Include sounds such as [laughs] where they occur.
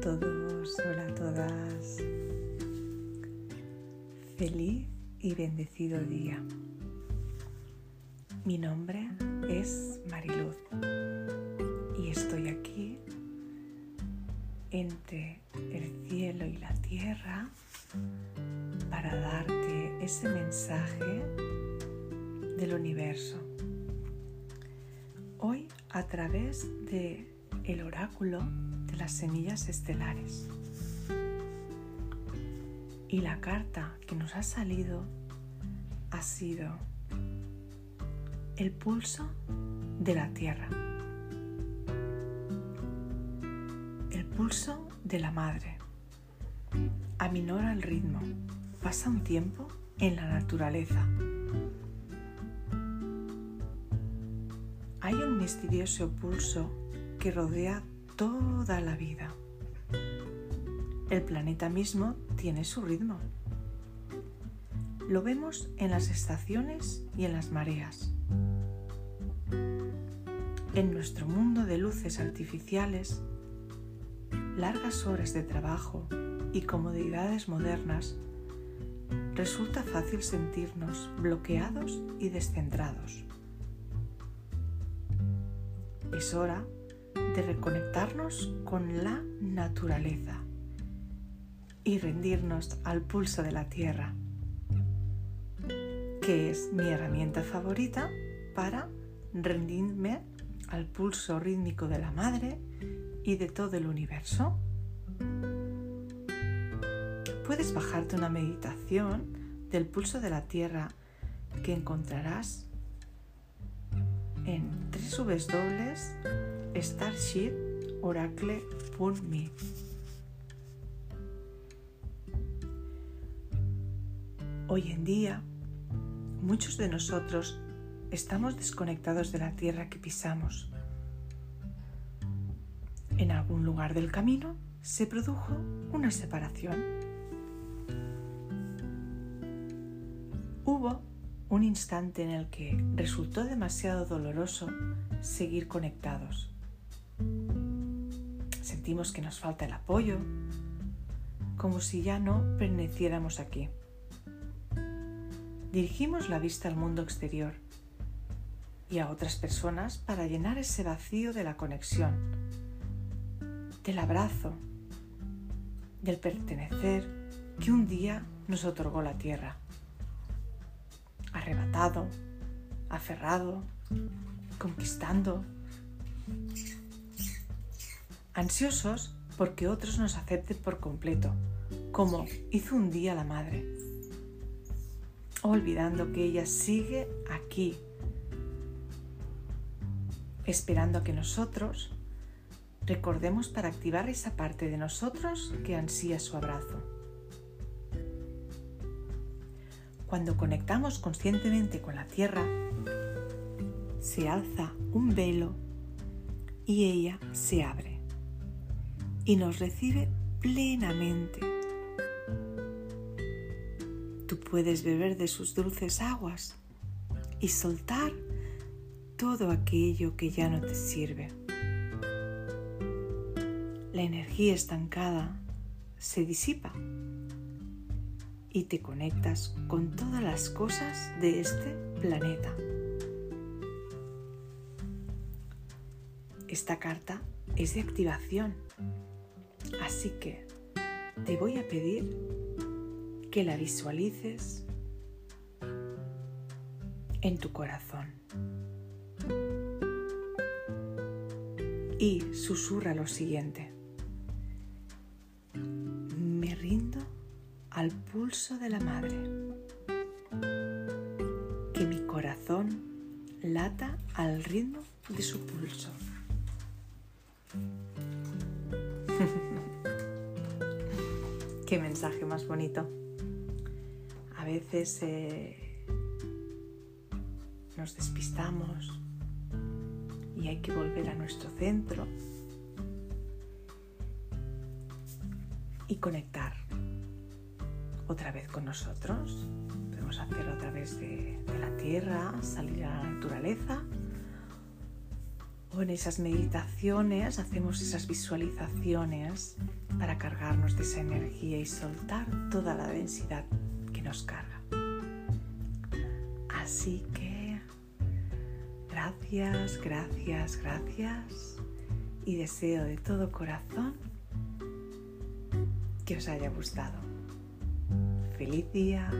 a todos, hola a todas. Feliz y bendecido día. Mi nombre es Mariluz y estoy aquí entre el cielo y la tierra para darte ese mensaje del universo. Hoy a través de el oráculo las semillas estelares. Y la carta que nos ha salido ha sido el pulso de la tierra. El pulso de la madre. Aminora el ritmo. Pasa un tiempo en la naturaleza. Hay un misterioso pulso que rodea toda la vida. El planeta mismo tiene su ritmo. Lo vemos en las estaciones y en las mareas. En nuestro mundo de luces artificiales, largas horas de trabajo y comodidades modernas, resulta fácil sentirnos bloqueados y descentrados. Es hora de reconectarnos con la naturaleza y rendirnos al pulso de la tierra, que es mi herramienta favorita para rendirme al pulso rítmico de la madre y de todo el universo. Puedes bajarte una meditación del pulso de la tierra que encontrarás en www.starshiporacle.me. Hoy en día, muchos de nosotros estamos desconectados de la tierra que pisamos. En algún lugar del camino se produjo una separación. Hubo un instante en el que resultó demasiado doloroso seguir conectados. Sentimos que nos falta el apoyo, como si ya no perteneciéramos aquí dirigimos la vista al mundo exterior y a otras personas para llenar ese vacío de la conexión, del abrazo, del pertenecer que un día nos otorgó la tierra. Arrebatado, aferrado, conquistando, ansiosos porque otros nos acepten por completo, como hizo un día la madre olvidando que ella sigue aquí, esperando a que nosotros recordemos para activar esa parte de nosotros que ansía su abrazo. Cuando conectamos conscientemente con la tierra, se alza un velo y ella se abre y nos recibe plenamente Tú puedes beber de sus dulces aguas y soltar todo aquello que ya no te sirve. La energía estancada se disipa y te conectas con todas las cosas de este planeta. Esta carta es de activación, así que te voy a pedir que la visualices en tu corazón. Y susurra lo siguiente. Me rindo al pulso de la madre. Que mi corazón lata al ritmo de su pulso. [laughs] Qué mensaje más bonito a veces eh, nos despistamos y hay que volver a nuestro centro y conectar otra vez con nosotros. Podemos hacerlo a través de, de la tierra, salir a la naturaleza en esas meditaciones hacemos esas visualizaciones para cargarnos de esa energía y soltar toda la densidad que nos carga. Así que gracias, gracias, gracias y deseo de todo corazón que os haya gustado. Feliz día.